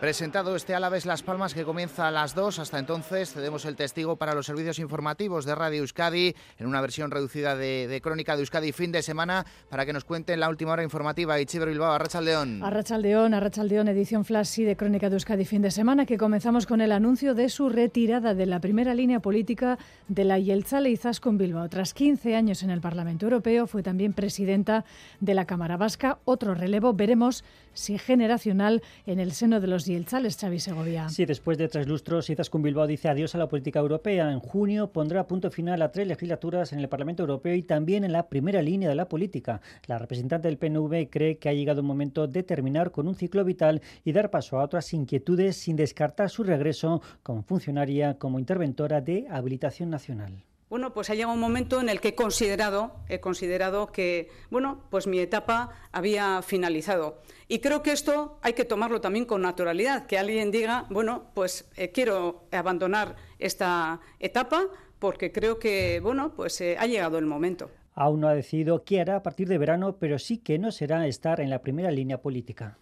Presentado este Álaves Las Palmas que comienza a las 2. Hasta entonces cedemos el testigo para los servicios informativos de Radio Euskadi en una versión reducida de, Crónica de Euskadi fin de semana para que nos cuenten la última hora informativa. Ichiber Bilbao, Arrachaldeón. Arrachaldeón, Arrachaldeón, edición flash de Crónica de Euskadi fin de semana que comenzamos con el anuncio de su retirada de la primera línea política de la Yeltzale Izaskun Bilbao. Tras 15 años en el Parlamento Europeo fue también presidenta de la Cámara Vasca. Otro relevo, veremos si generacional en el seno de los y el Chales, Xavi Segovia. Sí, después de tres lustros, Izaskun Bilbao dice adiós a la política europea. En junio pondrá punto final a tres legislaturas en el Parlamento Europeo y también en la primera línea de la política. La representante del PNV cree que ha llegado un momento de terminar con un ciclo vital y dar paso a otras inquietudes sin descartar su regreso como funcionaria, como interventora de habilitación nacional. Bueno, pues ha llegado un momento en el que he considerado, he considerado que, bueno, pues mi etapa había finalizado. Y creo que esto hay que tomarlo también con naturalidad, que alguien diga, bueno, pues eh, quiero abandonar esta etapa porque creo que, bueno, pues eh, ha llegado el momento. Aún no ha decidido qué hará a partir de verano, pero sí que no será estar en la primera línea política.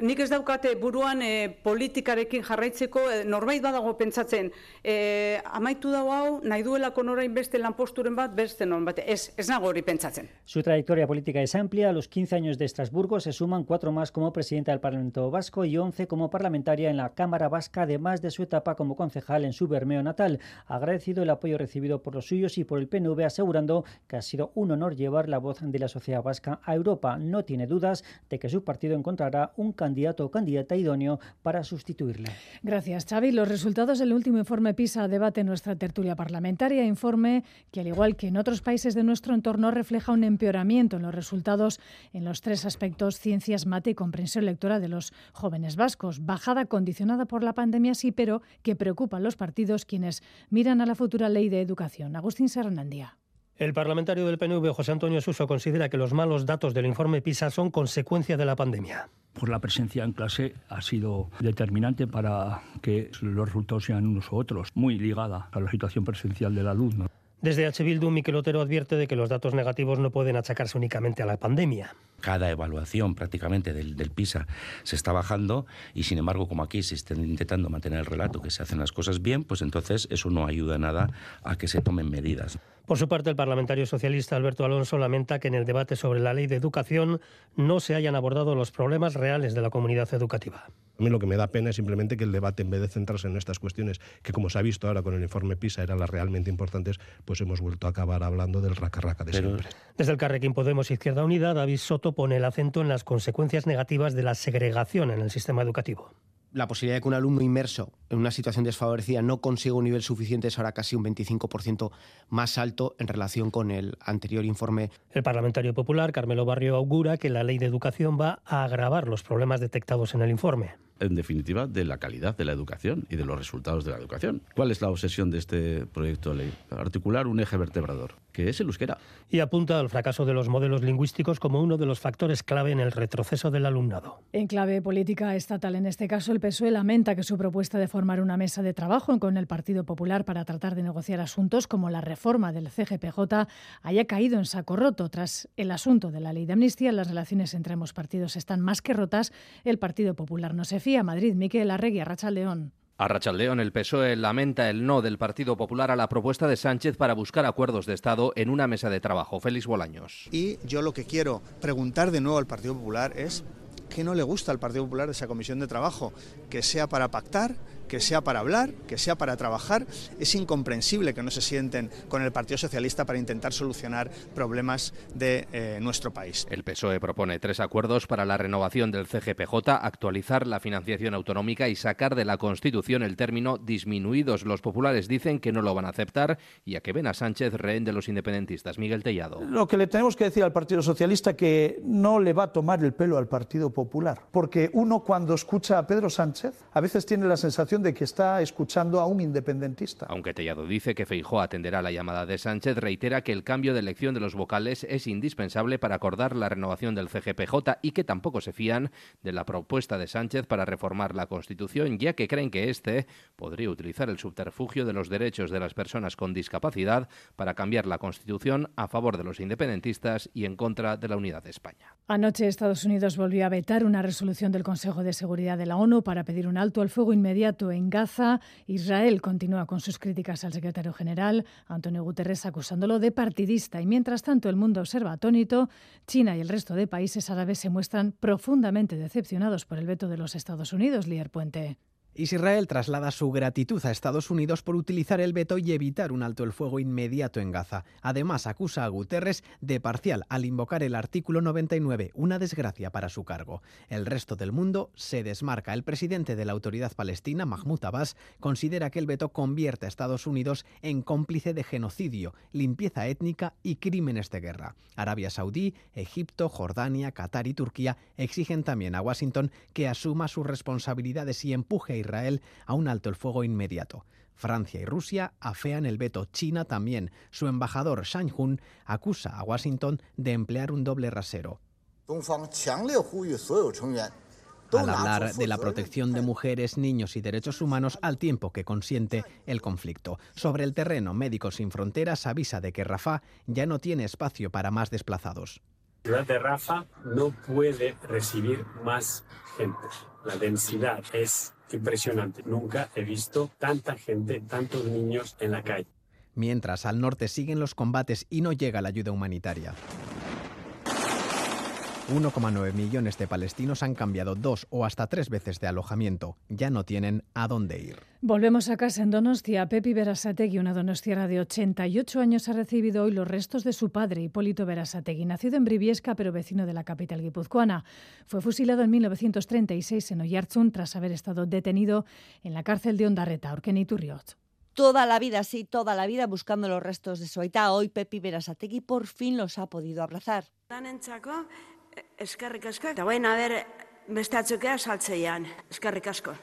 Nik ez daukate buruan e, politikarekin jarraitzeko e, norbait badago pentsatzen e, amaitu dago hau nahi duelako norain beste lanposturen bat beste non bate ez, ez nago hori pentsatzen. Su trayectoria política es amplia. A los 15 años de Estrasburgo se suman cuatro más como presidenta del Parlamento Vasco y 11 como parlamentaria en la Cámara Vasca, además de su etapa como concejal en su Bermeo natal. Agradecido el apoyo recibido por los suyos y por el PNV, asegurando que ha sido un honor llevar la voz de la sociedad vasca a Europa. No tiene dudas de que su partido encontrará un candidato o candidata idóneo para sustituirle. Gracias, Xavi. Los resultados del último informe PISA debate nuestra tertulia parlamentaria. Informe que, al igual que en otros países de nuestro entorno, refleja un empeoramiento en los resultados en los tres aspectos ciencias, mate y comprensión lectora de los jóvenes vascos. Bajada condicionada por la pandemia, sí, pero que preocupa a los partidos quienes miran a la futura ley de educación. Agustín Serrandía. El parlamentario del PNV, José Antonio Suso, considera que los malos datos del informe PISA son consecuencia de la pandemia. Por la presencia en clase ha sido determinante para que los resultados sean unos u otros, muy ligada a la situación presencial del alumno. Desde H. Bildu, Miquel Otero advierte de que los datos negativos no pueden achacarse únicamente a la pandemia. Cada evaluación prácticamente del, del, PISA se está bajando y sin embargo como aquí se está intentando mantener el relato que se hacen las cosas bien, pues entonces eso no ayuda nada a que se tomen medidas. Por su parte, el parlamentario socialista Alberto Alonso lamenta que en el debate sobre la ley de educación no se hayan abordado los problemas reales de la comunidad educativa. A mí lo que me da pena es simplemente que el debate, en vez de centrarse en estas cuestiones, que como se ha visto ahora con el informe PISA eran las realmente importantes, pues hemos vuelto a acabar hablando del raca-raca de siempre. Desde el Carrequín Podemos Izquierda Unida, David Soto pone el acento en las consecuencias negativas de la segregación en el sistema educativo la posibilidad de que un alumno inmerso en una situación desfavorecida no consiga un nivel suficiente es ahora casi un 25% más alto en relación con el anterior informe. El parlamentario popular Carmelo Barrio augura que la ley de educación va a agravar los problemas detectados en el informe en definitiva, de la calidad de la educación y de los resultados de la educación. ¿Cuál es la obsesión de este proyecto de ley? Articular un eje vertebrador, que es el euskera. Y apunta al fracaso de los modelos lingüísticos como uno de los factores clave en el retroceso del alumnado. En clave política estatal, en este caso, el PSOE lamenta que su propuesta de formar una mesa de trabajo con el Partido Popular para tratar de negociar asuntos como la reforma del CGPJ haya caído en saco roto. Tras el asunto de la ley de amnistía, las relaciones entre ambos partidos están más que rotas. El Partido Popular no se fía Madrid, Miquel Arregui, Arrachaldeón. A Rachaldeón, el PSOE lamenta el no del Partido Popular a la propuesta de Sánchez para buscar acuerdos de Estado en una mesa de trabajo. Félix Bolaños. Y yo lo que quiero preguntar de nuevo al Partido Popular es qué no le gusta al Partido Popular de esa comisión de trabajo, que sea para pactar, que sea para hablar, que sea para trabajar. Es incomprensible que no se sienten con el Partido Socialista para intentar solucionar problemas de eh, nuestro país. El PSOE propone tres acuerdos para la renovación del CGPJ, actualizar la financiación autonómica y sacar de la Constitución el término disminuidos. Los populares dicen que no lo van a aceptar y a que ven a Sánchez rehén de los independentistas. Miguel Tellado. Lo que le tenemos que decir al Partido Socialista que no le va a tomar el pelo al Partido Popular, porque uno cuando escucha a Pedro Sánchez a veces tiene la sensación sensación de que está escuchando a un independentista. Aunque Tellado dice que Feijó atenderá la llamada de Sánchez, reitera que el cambio de elección de los vocales es indispensable para acordar la renovación del CGPJ y que tampoco se fían de la propuesta de Sánchez para reformar la Constitución, ya que creen que este podría utilizar el subterfugio de los derechos de las personas con discapacidad para cambiar la Constitución a favor de los independentistas y en contra de la unidad de España. Anoche Estados Unidos volvió a vetar una resolución del Consejo de Seguridad de la ONU para pedir un alto al fuego inmediato en Gaza. Israel continúa con sus críticas al secretario general, Antonio Guterres, acusándolo de partidista. Y mientras tanto, el mundo observa atónito. China y el resto de países árabes se muestran profundamente decepcionados por el veto de los Estados Unidos, Lier Puente. Israel traslada su gratitud a Estados Unidos por utilizar el veto y evitar un alto el fuego inmediato en Gaza. Además, acusa a Guterres de parcial al invocar el artículo 99, una desgracia para su cargo. El resto del mundo se desmarca. El presidente de la autoridad palestina, Mahmoud Abbas, considera que el veto convierte a Estados Unidos en cómplice de genocidio, limpieza étnica y crímenes de guerra. Arabia Saudí, Egipto, Jordania, Qatar y Turquía exigen también a Washington que asuma sus responsabilidades y empuje Israel a un alto el fuego inmediato. Francia y Rusia afean el veto. China también. Su embajador Shang Hun acusa a Washington de emplear un doble rasero. Al hablar de la protección de mujeres, niños y derechos humanos al tiempo que consiente el conflicto. Sobre el terreno, Médicos Sin Fronteras avisa de que Rafah ya no tiene espacio para más desplazados. La ciudad de Rafah no puede recibir más gente. La densidad es impresionante. Nunca he visto tanta gente, tantos niños en la calle. Mientras al norte siguen los combates y no llega la ayuda humanitaria. 1,9 millones de palestinos han cambiado dos o hasta tres veces de alojamiento. Ya no tienen a dónde ir. Volvemos a casa en Donostia. Pepi Berasategui, una donostiara de 88 años, ha recibido hoy los restos de su padre, Hipólito Berasategui, nacido en Briviesca, pero vecino de la capital guipuzcoana. Fue fusilado en 1936 en Oyarzún tras haber estado detenido en la cárcel de Ondarreta, Orqueniturriot. Toda la vida, sí, toda la vida buscando los restos de su aita. Hoy Pepi Berasategui por fin los ha podido abrazar. Eskerrik asko. Eta guain, a ber, beste atzukea saltzeian. Eskerrik asko.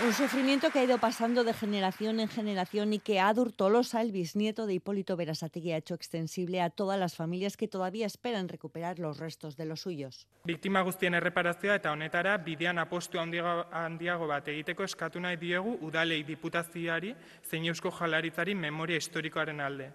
Un sufrimiento que ha ido pasando de generación en generación y que Adur Tolosa, el bisnieto de Hipólito Berasategui, ha hecho extensible a todas las familias que todavía esperan recuperar los restos de los suyos. Biktima guztien erreparazioa eta honetara bidean apostu handiago, handiago bat egiteko eskatu nahi diegu udalei diputazioari zein eusko jalaritzari memoria historikoaren alde.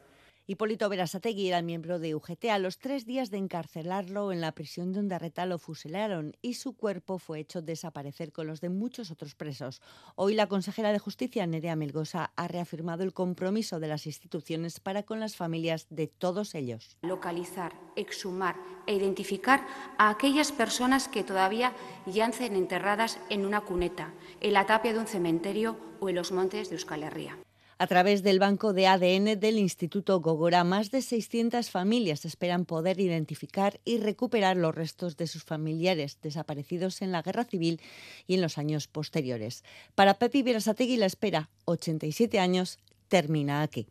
Hipólito Berasategui era miembro de UGT. A los tres días de encarcelarlo en la prisión de Ondarreta lo fusilaron y su cuerpo fue hecho desaparecer con los de muchos otros presos. Hoy la consejera de Justicia, Nerea Melgosa, ha reafirmado el compromiso de las instituciones para con las familias de todos ellos. Localizar, exhumar e identificar a aquellas personas que todavía yacen enterradas en una cuneta, en la tapia de un cementerio o en los montes de Euskal Herria. A través del banco de ADN del Instituto Gogora, más de 600 familias esperan poder identificar y recuperar los restos de sus familiares desaparecidos en la guerra civil y en los años posteriores. Para Pepi Berasategui la espera, 87 años, termina aquí.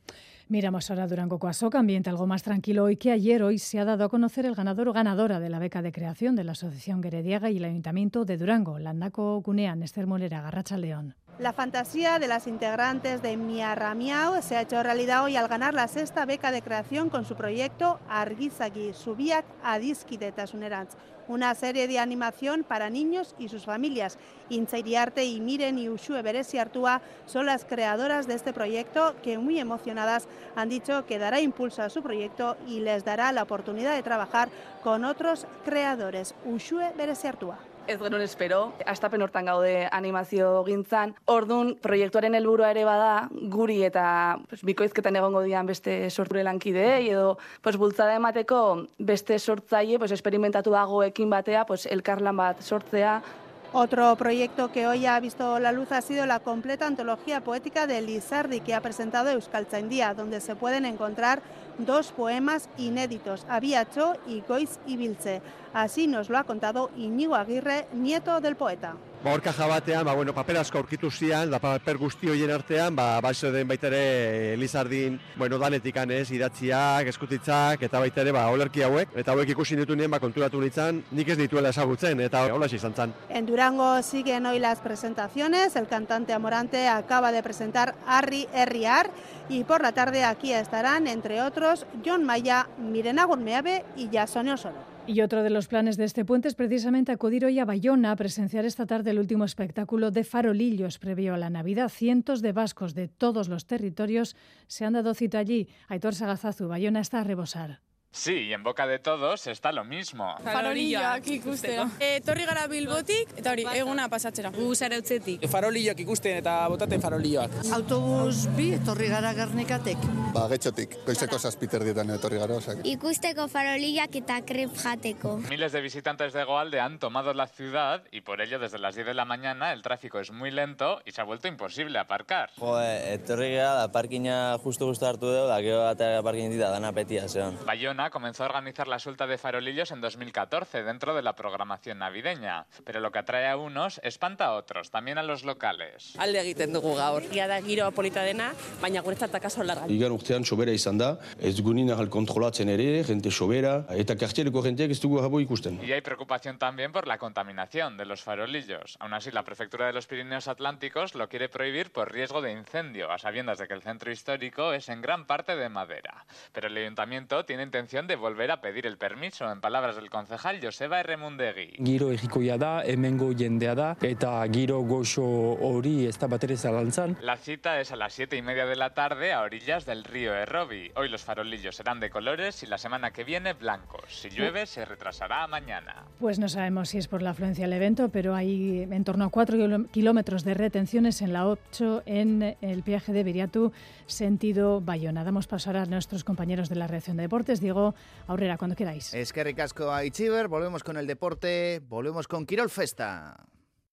Miramos ahora Durango Coasoca, ambiente algo más tranquilo hoy que ayer. Hoy se ha dado a conocer el ganador o ganadora de la beca de creación de la Asociación Gerediaga y el Ayuntamiento de Durango, Landaco Cunean, Esther Molera, Garracha León. La fantasía de las integrantes de Miarramiao se ha hecho realidad hoy al ganar la sexta beca de creación con su proyecto Argizagi, Subiak Adiskidetasunerantz, una serie de animación para niños y sus familias. Intzairiarte y Miren y Ushue Beresi Artúa son las creadoras de este proyecto que muy emocionadas han dicho que dará impulso a su proyecto y les dará la oportunidad de trabajar con otros creadores. Ushue Beresi Artúa. Ez genuen espero, astapen hortan gaude animazio gintzan. Ordun proiektuaren helburua ere bada guri eta pues, bikoizketan egongo dian beste sorture lankideei edo pues, bultzada emateko beste sortzaile pues, experimentatuagoekin batea pues, elkarlan bat sortzea. Otro proyecto que hoy ha visto la luz ha sido la completa antología poética de Lizardi que ha presentado Euskaltzaindia, donde se pueden encontrar dos poemas inéditos, Abiacho y Goiz Ibilce. Así nos lo ha contado Iñigo Aguirre, nieto del poeta. Ba, orka jabatean, ba, bueno, paper asko aurkitu zian, da paper guzti hoien artean, ba, baixo den baita ere Elizardin, bueno, danetikan ez, idatziak, eskutitzak, eta baita ere, ba, olerki hauek, eta hauek ikusi ditu nien, ba, konturatu nintzen, nik ez dituela ezagutzen, eta hola izan zan. En Durango siguen hoy las presentaciones, el cantante Amorante acaba de presentar Arri Erriar, y por la tarde aquí estarán, entre otros, John Maya, Mirena Gurmeave y Yasone Osoro. Y otro de los planes de este puente es precisamente acudir hoy a Bayona a presenciar esta tarde el último espectáculo de farolillos previo a la Navidad. Cientos de vascos de todos los territorios se han dado cita allí. Aitor Sagazazu, Bayona está a rebosar. Sí, y en boca de todos está lo mismo. Farolilloak ikusteko. Etorri gara Bilbotik, eta hori, eguna pasatzera. Gu zarautzetik. Farolilloak ikusten eta botaten farolilloak. Autobus bi, etorri gara garnikatek. Ba, getxotik, goizeko zazpiter dietan etorri gara, osak. Ikusteko farolillak eta krep jateko. Miles de visitantes de Goalde han tomado la ciudad y por ello desde las 10 de la mañana el tráfico es muy lento y se ha vuelto imposible aparcar. Joder, etorri gara, da parkina justu justu hartu dugu, da gero atara parkin dita, dana petia, zeon. Bayona comenzó a organizar la suelta de farolillos en 2014 dentro de la programación navideña. Pero lo que atrae a unos espanta a otros, también a los locales. Alde egiten dugu gaur. Ia da giro polita dena, baina guretzat akaso larga. Igan urtean sobera izan da, ez gunin ahal kontrolatzen ere, gente sobera, eta kartiereko jenteak ez dugu jabo ikusten. Y hay preocupación también por la contaminación de los farolillos. Aún así, la prefectura de los Pirineos Atlánticos lo quiere prohibir por riesgo de incendio, a sabiendas de que el centro histórico es en gran parte de madera. Pero el ayuntamiento tiene intención de volver a pedir el permiso, en palabras del concejal Joseba Erremundegui. Giro egikoia da, hemengo jendea da, eta giro goxo hori ez da batere zalantzan. La cita es a las siete y media de la tarde a orillas del río Errobi. Hoy los farolillos serán de colores y la semana que viene blancos. Si llueve, se retrasará a mañana. Pues no sabemos si es por la afluencia del evento, pero hay en torno a 4 kilómetros de retenciones en la 8 en el peaje de Viriatu, sentido Bayona. Damos paso ahora a nuestros compañeros de la reacción de deportes. Diego, Aurrera, cuando queráis. Es que ricasco a Ichiver, volvemos con el deporte, volvemos con Quirol Festa.